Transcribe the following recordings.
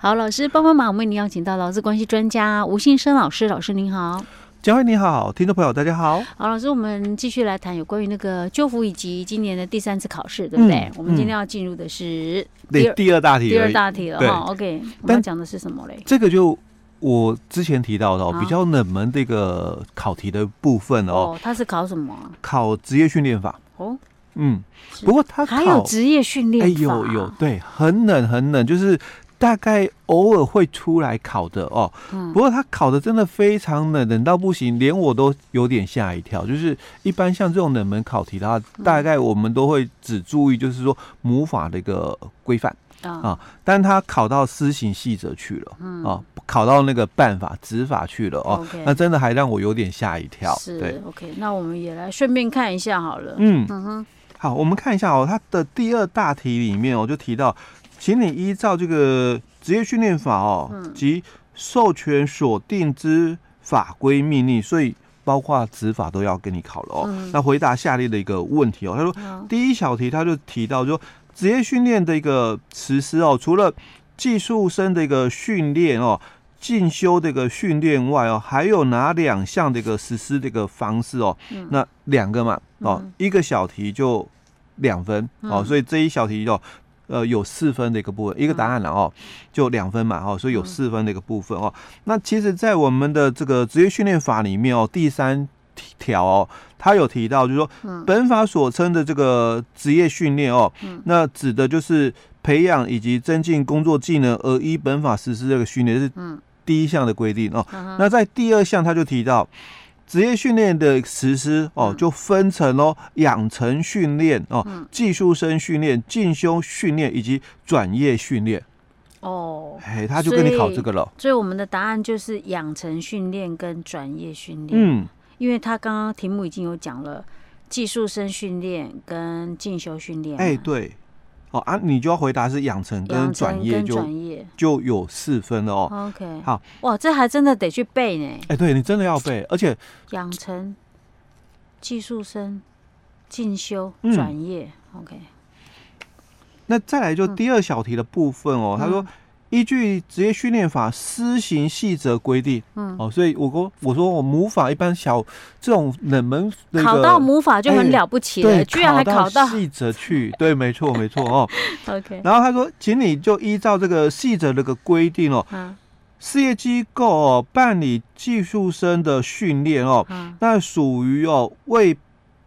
好，老师帮帮忙，我们为您邀请到劳资关系专家吴信生老师，老师您好。嘉惠你好，听众朋友大家好。好，老师，我们继续来谈有关于那个就服以及今年的第三次考试，对不对？嗯、我们今天要进入的是第二第二大题，第二大题了哈。OK，我们讲的是什么嘞？这个就我之前提到的、哦、比较冷门这个考题的部分哦。哦，它是考什么？考职业训练法。哦，嗯，不过它还有职业训练法，哎，有有，对，很冷很冷，就是。大概偶尔会出来考的哦，不过他考的真的非常冷，冷到不行，连我都有点吓一跳。就是一般像这种冷门考题的话，大概我们都会只注意，就是说母法的一个规范啊，但他考到施行细则去了啊，考到那个办法执法去了哦，那真的还让我有点吓一跳。是，OK，那我们也来顺便看一下好了。嗯嗯哼，好，我们看一下哦，他的第二大题里面我就提到。请你依照这个职业训练法哦，及授权所定之法规命令，所以包括执法都要跟你考了哦。那回答下列的一个问题哦，他说第一小题他就提到说，职业训练的一个实施哦，除了技术生的一个训练哦，进修的一个训练外哦，还有哪两项的一个实施的一个方式哦？那两个嘛哦，一个小题就两分哦，所以这一小题哦。呃，有四分的一个部分，一个答案了哦，就两分嘛，哦，所以有四分的一个部分哦。那其实，在我们的这个职业训练法里面哦，第三条哦，他有提到，就是说，本法所称的这个职业训练哦，那指的就是培养以及增进工作技能，而依本法实施这个训练是第一项的规定哦。那在第二项，他就提到。职业训练的实施哦，就分成哦，养成训练哦，技术生训练、进修训练以及转业训练哦。哎，他就跟你考这个了。所以我们的答案就是养成训练跟转业训练。嗯，因为他刚刚题目已经有讲了技术生训练跟进修训练。哎，对。哦啊，你就要回答是养成跟转业就就有四分了哦。OK，好哇，这还真的得去背呢。哎，对你真的要背，而且养成、技术生、进修、转业。OK，那再来就第二小题的部分哦，他说。依据职业训练法施行细则规定，嗯，哦，所以我说我说我母法一般小这种冷门考到母法就很了不起了，居然还考到细则去，对，没错没错哦。OK，然后他说，请你就依照这个细则这个规定哦，事业机构哦办理技术生的训练哦，那属于哦为。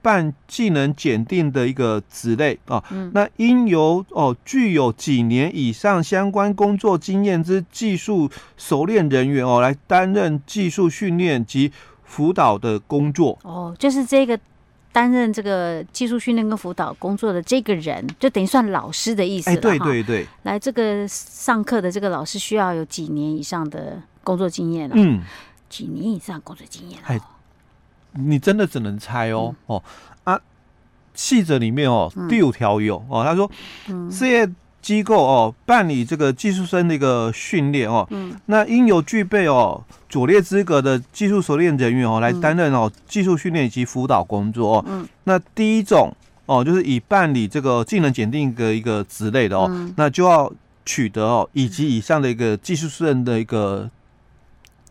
办技能检定的一个子类啊，嗯、那应由哦具有几年以上相关工作经验之技术熟练人员哦来担任技术训练及辅导的工作哦，就是这个担任这个技术训练跟辅导工作的这个人，就等于算老师的意思了。哎，对对对，来这个上课的这个老师需要有几年以上的工作经验了。嗯，几年以上工作经验了。你真的只能猜哦、嗯、哦啊！细则里面哦，第五条有哦，他说，事业机构哦办理这个技术生的一个训练哦，嗯，那应有具备哦左列资格的技术熟练人员哦来担任哦技术训练以及辅导工作哦，嗯，那第一种哦就是以办理这个技能检定的一个职类的哦，嗯、那就要取得哦以及以上的一个技术生的一个。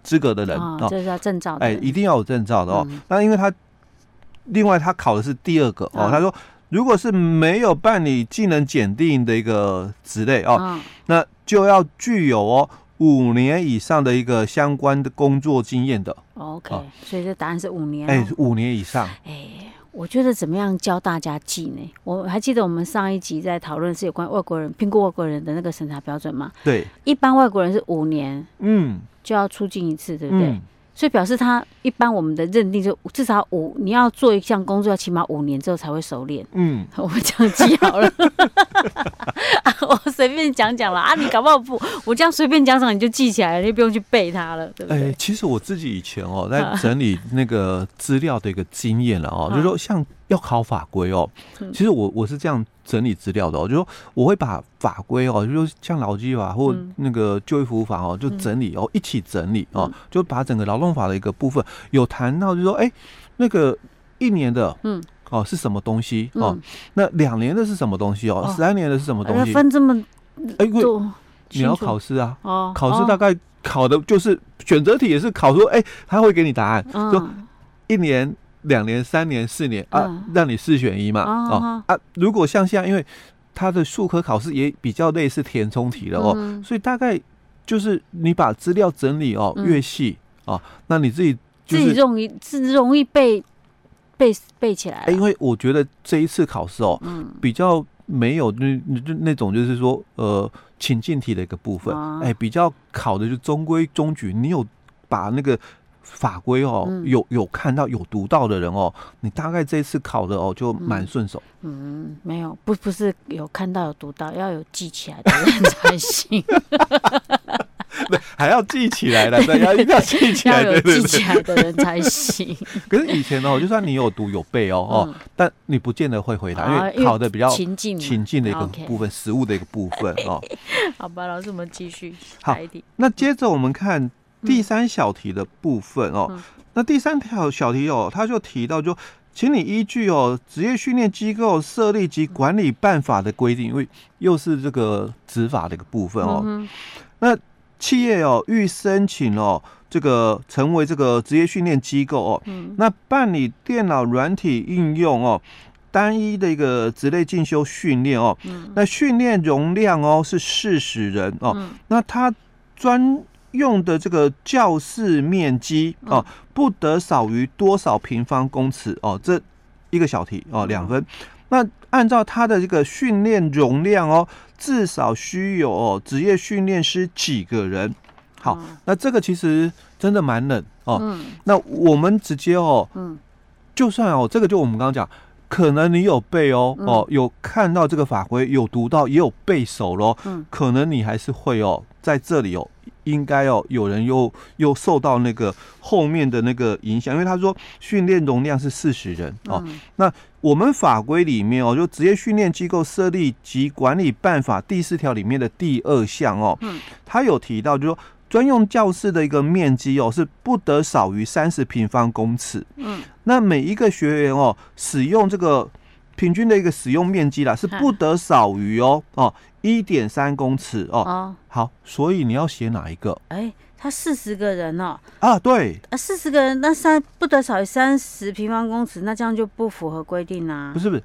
资格的人哦，这是要证照的，哎，一定要有证照的哦。那因为他另外他考的是第二个哦，他说如果是没有办理技能检定的一个职类哦，那就要具有哦五年以上的一个相关的工作经验的。OK，所以这答案是五年，哎，五年以上。哎，我觉得怎么样教大家记呢？我还记得我们上一集在讨论是有关外国人评估外国人的那个审查标准嘛？对，一般外国人是五年。嗯。就要出境一次，对不对？嗯、所以表示他一般我们的认定就至少五，你要做一项工作要起码五年之后才会熟练。嗯，我们这样记好了。随便讲讲了啊，你搞不好不，我这样随便讲讲你就记起来了，你就不用去背它了，对不对？哎、欸，其实我自己以前哦，在整理那个资料的一个经验了哦，啊、就是说像要考法规哦，其实我我是这样。整理资料的哦，就说我会把法规哦，就说像劳基法或那个就业服务法哦，就整理哦，一起整理哦，就把整个劳动法的一个部分有谈到，就说哎，那个一年的嗯哦是什么东西哦，那两年的是什么东西哦，三年的是什么东西？分这么哎多你要考试啊。哦，考试大概考的就是选择题，也是考说，哎，他会给你答案，说一年、两年、三年、四年啊，让你四选一嘛。哦啊，如果像现在，因为他的数科考试也比较类似填充题了哦，所以大概就是你把资料整理哦越细哦，那你自己自己容易是容易背背背起来。因为我觉得这一次考试哦，比较没有那那那种就是说呃情境题的一个部分，哎，比较考的就中规中矩。你有把那个。法规哦，嗯、有有看到有读到的人哦，你大概这次考的哦就蛮顺手嗯。嗯，没有，不不是有看到有读到，要有记起来的人才行。对，还要记起来的，对，要一定要记起来，要记起来的人才行。可是以前哦，就算你有读有背哦哦，嗯、但你不见得会回答，啊、因为考的比较情境情境的一个部分，实物的一个部分哦。好吧，老师，我们继续。好，那接着我们看。第三小题的部分哦，嗯、那第三条小题哦，他就提到就，请你依据哦职业训练机构设立及管理办法的规定，因为又是这个执法的一个部分哦。嗯、那企业哦欲申请哦这个成为这个职业训练机构哦，嗯、那办理电脑软体应用哦单一的一个职类进修训练哦，嗯、那训练容量哦是四十人哦，嗯、那它专用的这个教室面积哦，不得少于多少平方公尺哦？这一个小题哦，两分。那按照他的这个训练容量哦，至少需有哦职业训练师几个人？好，那这个其实真的蛮冷哦。那我们直接哦，就算哦，这个就我们刚刚讲，可能你有背哦哦，有看到这个法规，有读到，也有背熟咯。可能你还是会哦，在这里哦。应该哦，有人又又受到那个后面的那个影响，因为他说训练容量是四十人哦。嗯、那我们法规里面哦，就职业训练机构设立及管理办法第四条里面的第二项哦，嗯，他有提到，就是说专用教室的一个面积哦，是不得少于三十平方公尺。嗯，那每一个学员哦，使用这个平均的一个使用面积啦，是不得少于哦哦。一点三公尺哦，哦好，所以你要写哪一个？哎，他四十个人哦，啊，对，啊，四十个人，那三不得少于三十平方公尺，那这样就不符合规定啊。不是不是，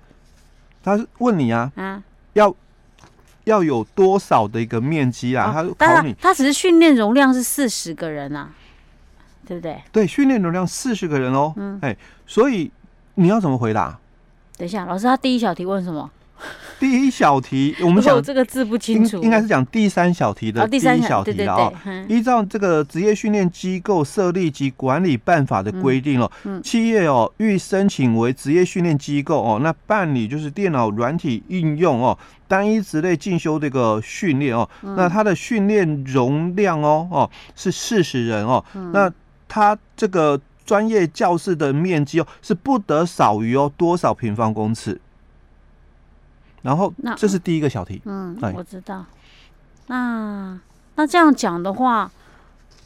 他是问你啊，啊，要要有多少的一个面积啊？哦、他考你，他只是训练容量是四十个人啊，对不对？对，训练容量四十个人哦，嗯，哎，所以你要怎么回答？等一下，老师，他第一小题问什么？第一小题，我们讲这个字不清楚，应该是讲第三小题的第一小题了啊。依照这个职业训练机构设立及管理办法的规定哦，企业哦欲申请为职业训练机构哦，那办理就是电脑软体应用哦，单一职类进修这个训练哦，那它的训练容量哦哦是四十人哦，那它这个专业教室的面积哦是不得少于哦多少平方公尺？然后，那这是第一个小题。嗯，对我知道。那那这样讲的话，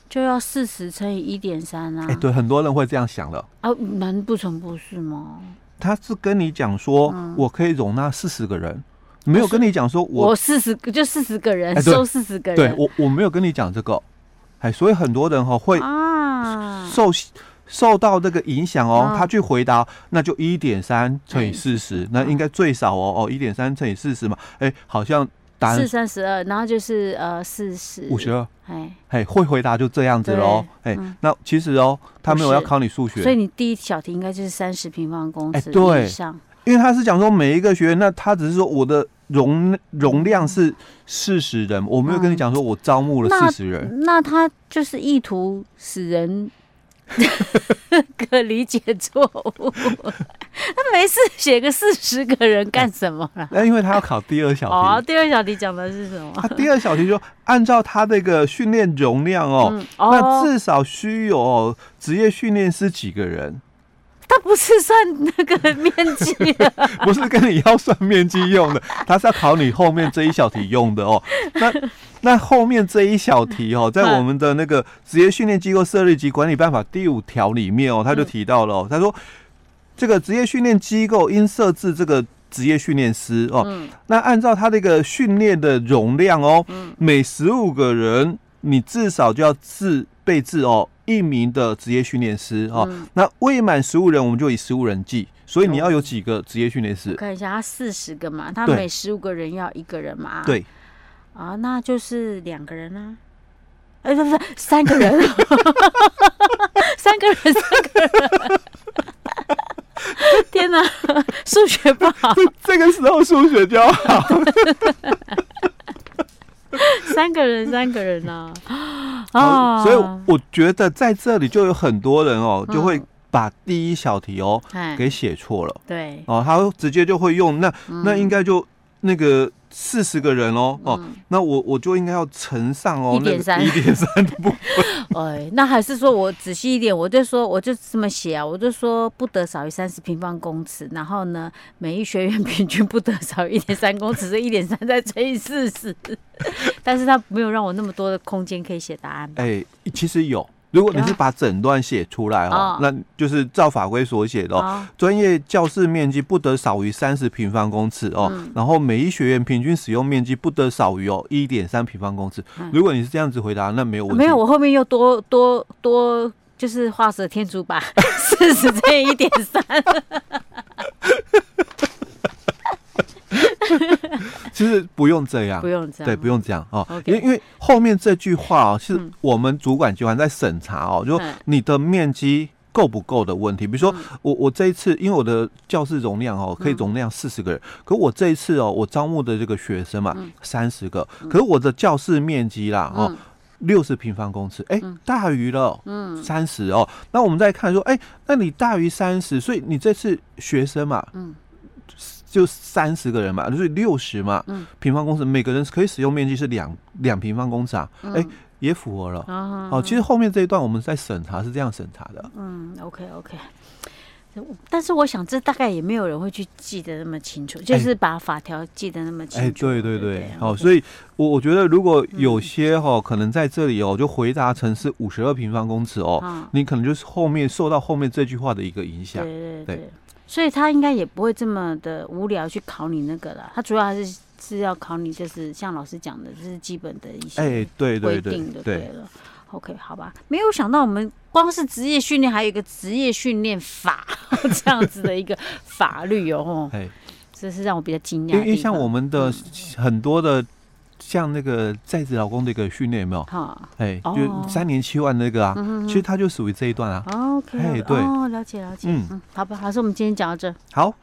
就要四十乘以一点三啊。哎，对，很多人会这样想的。啊，难不成不是吗？他是跟你讲说，嗯、我可以容纳四十个人，没有跟你讲说我我四十就四十个人收四十个人。对我我没有跟你讲这个。哎，所以很多人哈会受。受到这个影响哦，他去回答，那就一点三乘以四十，那应该最少哦哦，一点三乘以四十嘛，哎，好像答案四三十二，然后就是呃四十。五十二，哎。哎，会回答就这样子喽，哎，那其实哦，他没有要考你数学，所以你第一小题应该就是三十平方公尺以上，因为他是讲说每一个学员，那他只是说我的容容量是四十人，我没有跟你讲说我招募了四十人，那他就是意图使人。可理解错误，他没事写个四十个人干什么了？那因为他要考第二小题。哦，第二小题讲的是什么？他第二小题就按照他这个训练容量哦，嗯、哦那至少需有职业训练师几个人？他不是算那个面积，不是跟你要算面积用的，他是要考你后面这一小题用的哦。那那后面这一小题哦，在我们的那个职业训练机构设立及管理办法第五条里面哦，他就提到了哦，他说这个职业训练机构应设置这个职业训练师哦。嗯、那按照他这个训练的容量哦，嗯、每十五个人，你至少就要自备置哦一名的职业训练师哦。嗯、那未满十五人，我们就以十五人计。所以你要有几个职业训练师？我看一下，他四十个嘛，他每十五个人要一个人嘛。对。啊，那就是两个人啊。哎，不不，三个人。三个人，三个人。天哪，数学不好。这个时候数学就好。三个人，三个人啊。啊。所以我觉得在这里就有很多人哦，就会。把第一小题哦给写错了，对哦，他直接就会用那那应该就那个四十个人哦哦，那我我就应该要乘上哦一点三。一点三的部分，哎，那还是说我仔细一点，我就说我就这么写啊，我就说不得少于三十平方公尺，然后呢，每一学员平均不得少于一点三公尺，这一点三再乘以四十，但是他没有让我那么多的空间可以写答案，哎，其实有。如果你是把诊断写出来哦，那就是照法规所写的哦。专业教室面积不得少于三十平方公尺哦，然后每一学员平均使用面积不得少于哦一点三平方公尺。如果你是这样子回答，那没有问题。没有，我后面又多多多，就是画蛇添足吧 四十乘以一点三。其实不用这样，不用这样，对，不用这样哦。因为因为后面这句话哦，是我们主管机关在审查哦，就你的面积够不够的问题。比如说我我这一次，因为我的教室容量哦，可以容量四十个人，可我这一次哦，我招募的这个学生嘛，三十个，可是我的教室面积啦哦，六十平方公尺，哎，大于了嗯。三十哦。那我们再看说，哎，那你大于三十，所以你这次学生嘛，嗯。就三十个人嘛，就是六十嘛，嗯、平方公尺，每个人可以使用面积是两两平方公尺啊，哎、也符合了。哦，哦，其实后面这一段我们在审查是这样审查的。嗯，OK OK，但是我想这大概也没有人会去记得那么清楚，就是把法条记得那么清楚。哎、欸，对对对，好，所以我我觉得如果有些哈、哦，可能在这里哦，就回答成是五十二平方公尺哦，嗯、你可能就是后面受到后面这句话的一个影响。对对对。对所以他应该也不会这么的无聊去考你那个了，他主要还是是要考你，就是像老师讲的，就是基本的一些哎，对对对，规定的对了。OK，好吧，没有想到我们光是职业训练，还有一个职业训练法 这样子的一个法律哦，哎，这是让我比较惊讶。因为像我们的很多的。像那个在职劳工的一个训练有没有？好，哎，就三年七万那个啊，其实它就属于这一段啊。OK，哎，对，哦，了解了解。嗯，好吧，老师，我们今天讲到这。好。